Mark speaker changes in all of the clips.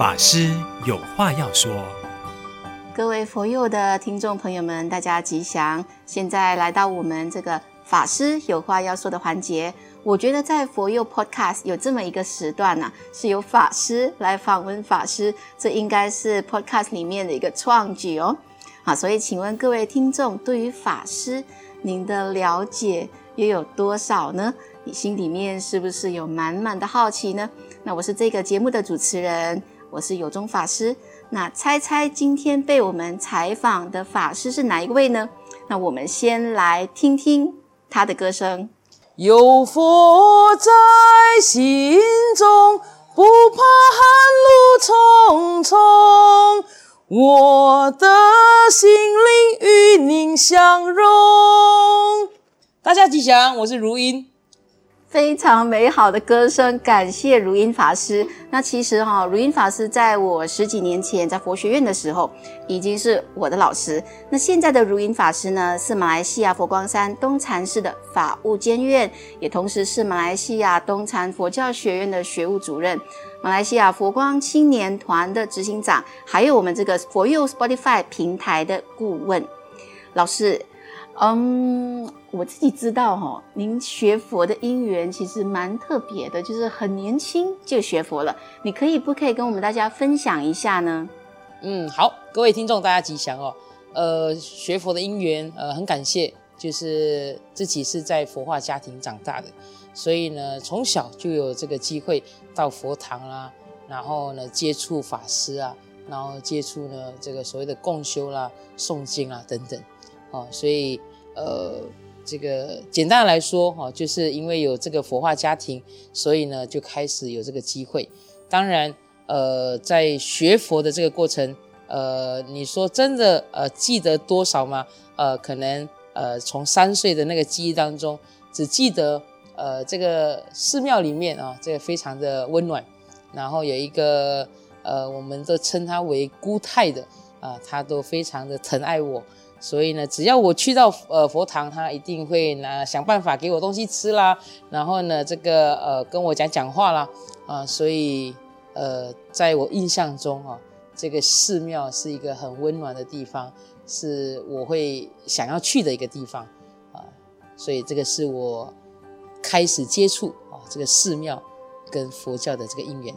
Speaker 1: 法师有话要说。
Speaker 2: 各位佛友的听众朋友们，大家吉祥！现在来到我们这个法师有话要说的环节。我觉得在佛佑 Podcast 有这么一个时段呢、啊，是由法师来访问法师，这应该是 Podcast 里面的一个创举哦。好，所以请问各位听众，对于法师您的了解又有多少呢？你心里面是不是有满满的好奇呢？那我是这个节目的主持人，我是有中法师。那猜猜今天被我们采访的法师是哪一位呢？那我们先来听听他的歌声。
Speaker 3: 有佛在心中，不怕寒路重重。我的心灵与您相融。大家吉祥，我是如音。
Speaker 2: 非常美好的歌声，感谢如音法师。那其实哈，如音法师在我十几年前在佛学院的时候，已经是我的老师。那现在的如音法师呢，是马来西亚佛光山东禅寺的法务监院，也同时是马来西亚东禅佛教学院的学务主任，马来西亚佛光青年团的执行长，还有我们这个佛佑 Spotify 平台的顾问老师。嗯，我自己知道哈，您学佛的因缘其实蛮特别的，就是很年轻就学佛了。你可以不可以跟我们大家分享一下呢？
Speaker 3: 嗯，好，各位听众大家吉祥哦。呃，学佛的因缘，呃，很感谢，就是自己是在佛化家庭长大的，所以呢，从小就有这个机会到佛堂啦，然后呢，接触法师啊，然后接触呢这个所谓的共修啦、诵经啊等等，哦，所以。呃，这个简单来说哈，就是因为有这个佛化家庭，所以呢就开始有这个机会。当然，呃，在学佛的这个过程，呃，你说真的，呃，记得多少吗？呃，可能呃，从三岁的那个记忆当中，只记得呃，这个寺庙里面啊，这个非常的温暖，然后有一个呃，我们都称他为姑太的啊，他都非常的疼爱我。所以呢，只要我去到呃佛堂，他一定会拿想办法给我东西吃啦，然后呢，这个呃跟我讲讲话啦，啊，所以呃，在我印象中啊，这个寺庙是一个很温暖的地方，是我会想要去的一个地方。啊，所以这个是我开始接触啊这个寺庙跟佛教的这个因缘。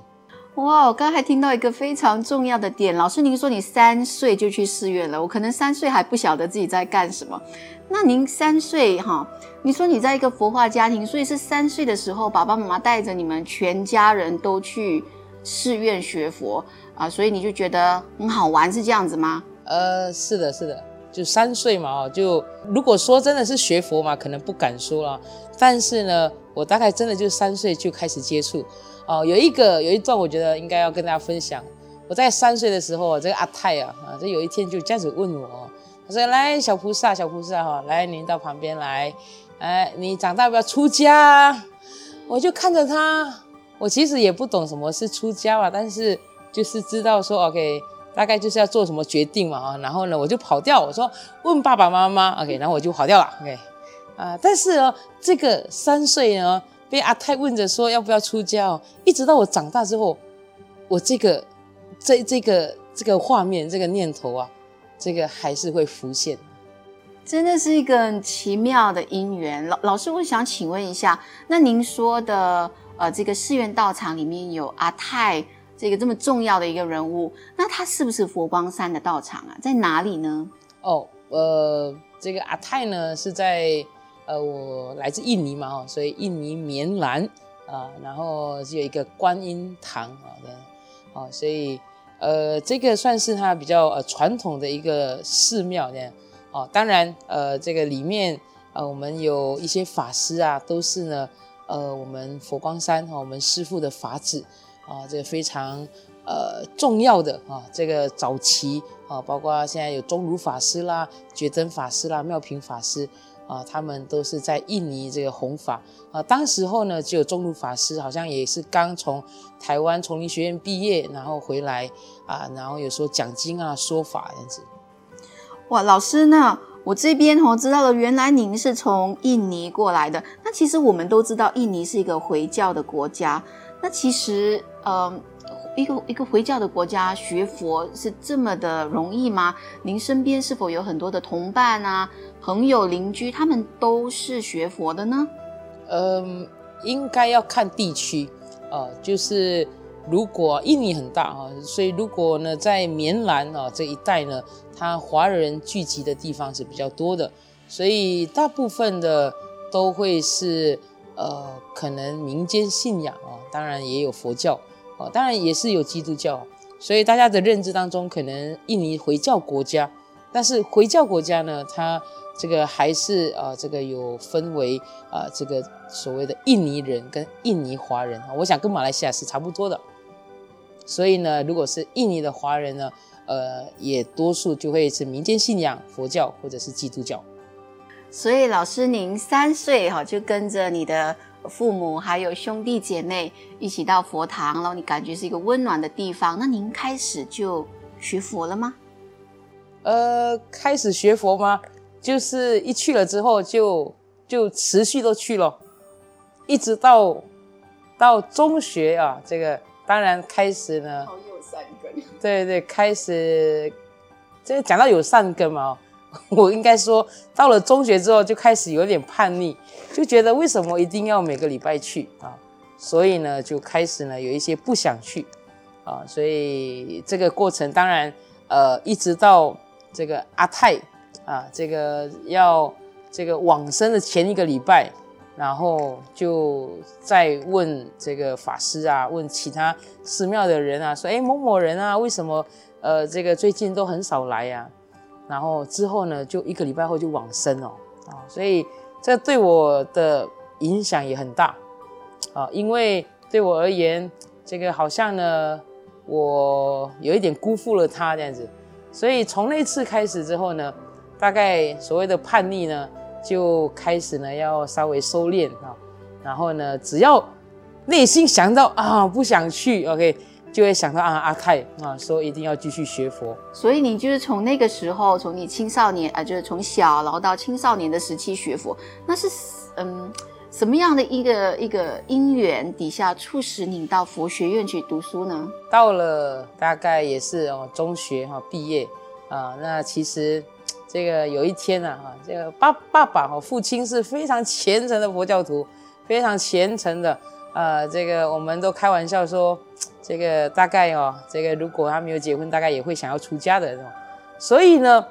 Speaker 2: 哇，我刚才听到一个非常重要的点，老师您说你三岁就去寺院了，我可能三岁还不晓得自己在干什么。那您三岁哈，你说你在一个佛化家庭，所以是三岁的时候，爸爸妈妈带着你们全家人都去寺院学佛啊，所以你就觉得很好玩，是这样子吗？
Speaker 3: 呃，是的，是的，就三岁嘛，就如果说真的是学佛嘛，可能不敢说了，但是呢，我大概真的就三岁就开始接触。哦，有一个有一段，我觉得应该要跟大家分享。我在三岁的时候，这个阿太啊，啊，这有一天就这样子问我，他说：“来，小菩萨，小菩萨哈，来，您到旁边来，哎，你长大不要出家？”我就看着他，我其实也不懂什么是出家啊，但是就是知道说，OK，大概就是要做什么决定嘛，啊，然后呢，我就跑掉，我说问爸爸妈妈，OK，然后我就跑掉了，OK，啊，但是哦，这个三岁呢。被阿泰问着说要不要出家哦，一直到我长大之后，我这个这这个这个画面这个念头啊，这个还是会浮现。
Speaker 2: 真的是一个很奇妙的因缘。老老师，我想请问一下，那您说的呃这个寺院道场里面有阿泰这个这么重要的一个人物，那他是不是佛光山的道场啊？在哪里呢？
Speaker 3: 哦，呃，这个阿泰呢是在。呃，我来自印尼嘛，哈，所以印尼棉兰啊，然后只有一个观音堂啊的，哦，所以呃，这个算是它比较呃传统的一个寺庙这样，哦，当然呃，这个里面呃，我们有一些法师啊，都是呢，呃，我们佛光山哈，我们师父的法子啊，这个非常呃重要的啊，这个早期啊，包括现在有钟儒法师啦、觉真法师啦、妙平法师。啊，他们都是在印尼这个弘法啊。当时候呢，只有中路法师，好像也是刚从台湾丛林学院毕业，然后回来啊，然后有时候讲经啊、说法这样子。
Speaker 2: 哇，老师，那我这边哦知道了，原来您是从印尼过来的。那其实我们都知道，印尼是一个回教的国家。那其实，呃，一个一个回教的国家学佛是这么的容易吗？您身边是否有很多的同伴啊、朋友、邻居，他们都是学佛的呢？
Speaker 3: 嗯，应该要看地区啊，就是如果印尼很大啊，所以如果呢在棉兰啊这一带呢，它华人聚集的地方是比较多的，所以大部分的都会是呃可能民间信仰啊，当然也有佛教。哦，当然也是有基督教，所以大家的认知当中，可能印尼回教国家，但是回教国家呢，它这个还是啊、呃，这个有分为啊、呃，这个所谓的印尼人跟印尼华人啊，我想跟马来西亚是差不多的。所以呢，如果是印尼的华人呢，呃，也多数就会是民间信仰佛教或者是基督教。
Speaker 2: 所以老师，您三岁哈就跟着你的。父母还有兄弟姐妹一起到佛堂，然后你感觉是一个温暖的地方。那您开始就学佛了吗？
Speaker 3: 呃，开始学佛吗？就是一去了之后就就持续都去了，一直到到中学啊。这个当然开始呢，
Speaker 2: 好有善根。
Speaker 3: 对对，开始这个讲到有善根嘛。我应该说，到了中学之后就开始有点叛逆，就觉得为什么一定要每个礼拜去啊？所以呢，就开始呢有一些不想去啊。所以这个过程当然，呃，一直到这个阿泰啊，这个要这个往生的前一个礼拜，然后就再问这个法师啊，问其他寺庙的人啊，说，哎，某某人啊，为什么呃这个最近都很少来呀？然后之后呢，就一个礼拜后就往生哦啊，所以这对我的影响也很大啊，因为对我而言，这个好像呢，我有一点辜负了他这样子，所以从那次开始之后呢，大概所谓的叛逆呢，就开始呢要稍微收敛啊，然后呢，只要内心想到啊不想去，OK。就会想到啊，阿泰啊，说一定要继续学佛。
Speaker 2: 所以你就是从那个时候，从你青少年啊，就是从小然后到青少年的时期学佛，那是嗯什么样的一个一个因缘底下促使你到佛学院去读书呢？
Speaker 3: 到了大概也是哦中学哈毕业啊，那其实这个有一天呢哈，这个爸爸爸哈父亲是非常虔诚的佛教徒，非常虔诚的。呃，这个我们都开玩笑说，这个大概哦，这个如果他没有结婚，大概也会想要出家的，所以呢，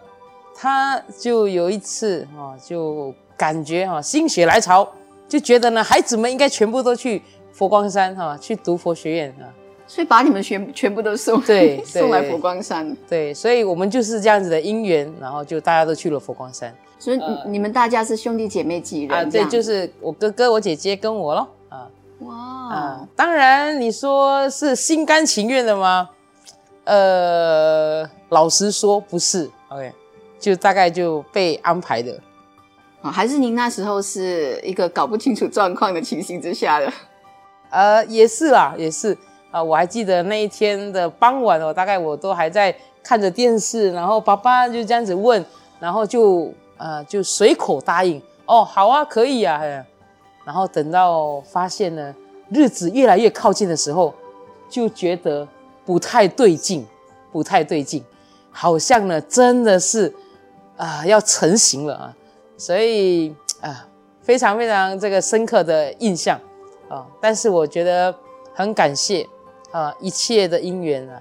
Speaker 3: 他就有一次哦，就感觉哈心血来潮，就觉得呢，孩子们应该全部都去佛光山哈，去读佛学院啊，
Speaker 2: 所以把你们全全部都送
Speaker 3: 对，对
Speaker 2: 送来佛光山。
Speaker 3: 对，所以我们就是这样子的因缘，然后就大家都去了佛光山。
Speaker 2: 所以你们大家是兄弟姐妹几人？
Speaker 3: 啊，对，就是我哥哥、我姐姐跟我咯。
Speaker 2: 哇、
Speaker 3: 啊，当然你说是心甘情愿的吗？呃，老实说不是，OK，就大概就被安排的。
Speaker 2: 啊，还是您那时候是一个搞不清楚状况的情形之下的？
Speaker 3: 呃，也是啦，也是啊，我还记得那一天的傍晚哦，大概我都还在看着电视，然后爸爸就这样子问，然后就呃就随口答应，哦，好啊，可以啊。然后等到发现呢，日子越来越靠近的时候，就觉得不太对劲，不太对劲，好像呢真的是啊、要成型了啊，所以啊、非常非常这个深刻的印象啊。但是我觉得很感谢啊一切的因缘啊，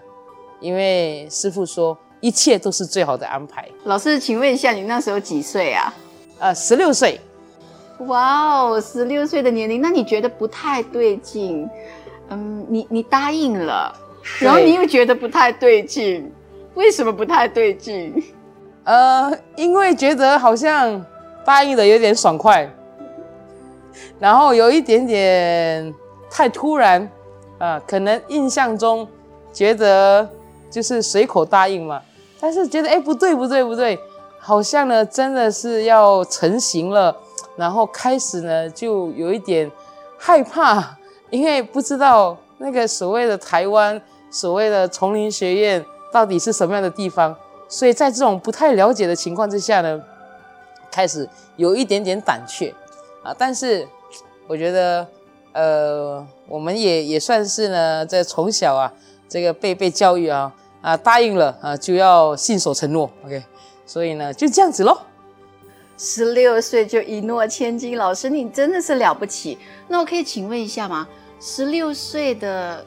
Speaker 3: 因为师父说一切都是最好的安排。
Speaker 2: 老师，请问一下，你那时候几岁啊？
Speaker 3: 呃，十六岁。
Speaker 2: 哇哦，十六岁的年龄，那你觉得不太对劲？嗯，你你答应了，然后你又觉得不太对劲，为什么不太对劲？
Speaker 3: 呃，因为觉得好像答应的有点爽快，然后有一点点太突然啊，可能印象中觉得就是随口答应嘛，但是觉得哎不对不对不对，好像呢真的是要成型了。然后开始呢，就有一点害怕，因为不知道那个所谓的台湾，所谓的丛林学院到底是什么样的地方，所以在这种不太了解的情况之下呢，开始有一点点胆怯啊。但是我觉得呃，我们也也算是呢，在从小啊，这个被被教育啊啊，答应了啊就要信守承诺，OK，所以呢就这样子喽。
Speaker 2: 十六岁就一诺千金，老师你真的是了不起。那我可以请问一下吗？十六岁的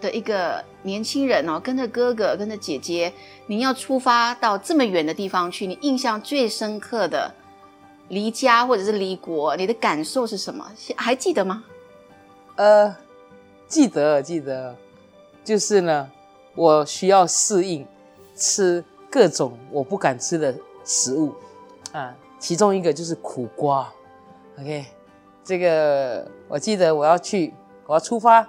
Speaker 2: 的一个年轻人哦，跟着哥哥，跟着姐姐，您要出发到这么远的地方去，你印象最深刻的离家或者是离国，你的感受是什么？还记得吗？
Speaker 3: 呃，记得记得，就是呢，我需要适应吃各种我不敢吃的食物啊。其中一个就是苦瓜，OK，这个我记得我要去，我要出发，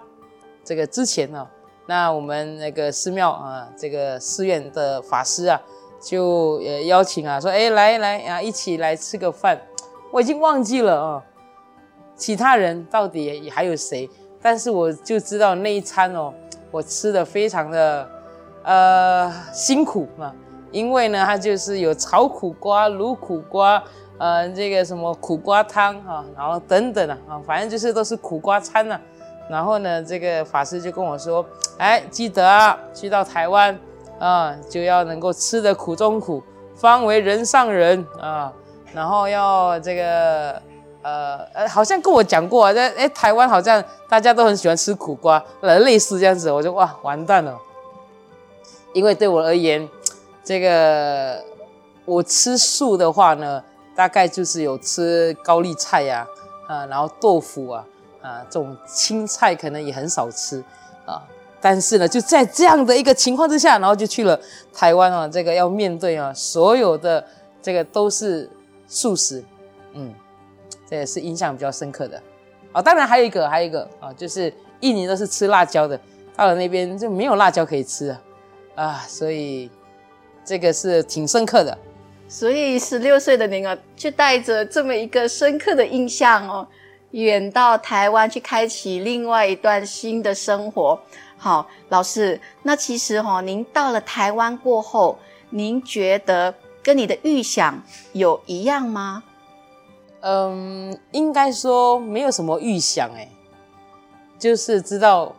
Speaker 3: 这个之前呢、哦，那我们那个寺庙啊，这个寺院的法师啊，就呃邀请啊，说，哎，来来啊，一起来吃个饭。我已经忘记了啊，其他人到底还有谁？但是我就知道那一餐哦，我吃的非常的呃辛苦啊。因为呢，它就是有炒苦瓜、卤苦瓜，呃，这个什么苦瓜汤哈，然后等等啊，啊，反正就是都是苦瓜餐呐。然后呢，这个法师就跟我说，哎，记得啊，去到台湾啊，就要能够吃得苦中苦，方为人上人啊。然后要这个，呃呃，好像跟我讲过啊，在哎台湾好像大家都很喜欢吃苦瓜，呃类似这样子，我就哇完蛋了，因为对我而言。这个我吃素的话呢，大概就是有吃高丽菜呀，啊，然后豆腐啊，啊，这种青菜可能也很少吃啊。但是呢，就在这样的一个情况之下，然后就去了台湾啊，这个要面对啊，所有的这个都是素食，嗯，这也是印象比较深刻的。啊，当然还有一个，还有一个啊，就是印尼都是吃辣椒的，到了那边就没有辣椒可以吃啊，所以。这个是挺深刻的，
Speaker 2: 所以十六岁的您啊，就带着这么一个深刻的印象哦，远到台湾去开启另外一段新的生活。好，老师，那其实哈、哦，您到了台湾过后，您觉得跟你的预想有一样吗？
Speaker 3: 嗯，应该说没有什么预想哎，就是知道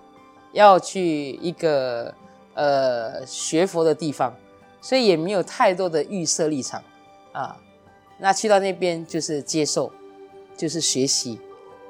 Speaker 3: 要去一个呃学佛的地方。所以也没有太多的预设立场，啊，那去到那边就是接受，就是学习，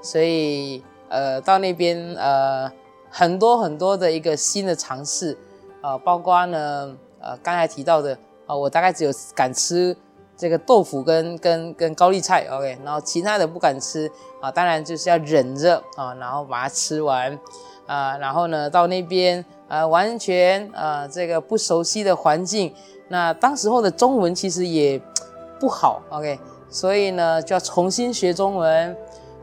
Speaker 3: 所以呃到那边呃很多很多的一个新的尝试，啊，包括呢呃刚才提到的啊，我大概只有敢吃这个豆腐跟跟跟高丽菜，OK，然后其他的不敢吃啊，当然就是要忍着啊，然后把它吃完，啊，然后呢到那边。呃，完全呃，这个不熟悉的环境，那当时候的中文其实也不好，OK，所以呢就要重新学中文。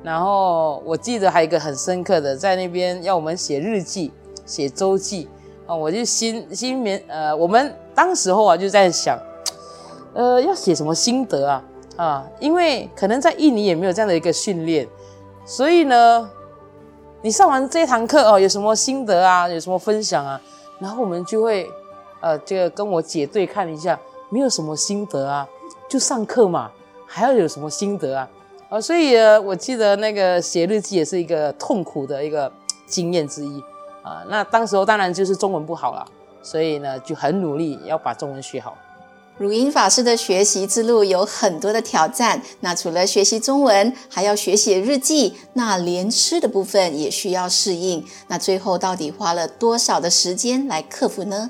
Speaker 3: 然后我记得还有一个很深刻的，在那边要我们写日记、写周记啊，我就心心里面呃，我们当时候啊就在想，呃，要写什么心得啊啊，因为可能在印尼也没有这样的一个训练，所以呢。你上完这堂课哦，有什么心得啊？有什么分享啊？然后我们就会，呃，这个跟我姐对看一下，没有什么心得啊，就上课嘛，还要有什么心得啊？啊，所以呃，我记得那个写日记也是一个痛苦的一个经验之一啊。那当时候当然就是中文不好了，所以呢就很努力要把中文学好。
Speaker 2: 汝音法师的学习之路有很多的挑战，那除了学习中文，还要学写日记，那连吃的部分也需要适应。那最后到底花了多少的时间来克服呢？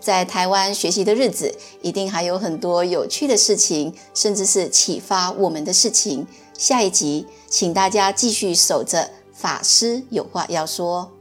Speaker 2: 在台湾学习的日子，一定还有很多有趣的事情，甚至是启发我们的事情。下一集，请大家继续守着法师有话要说。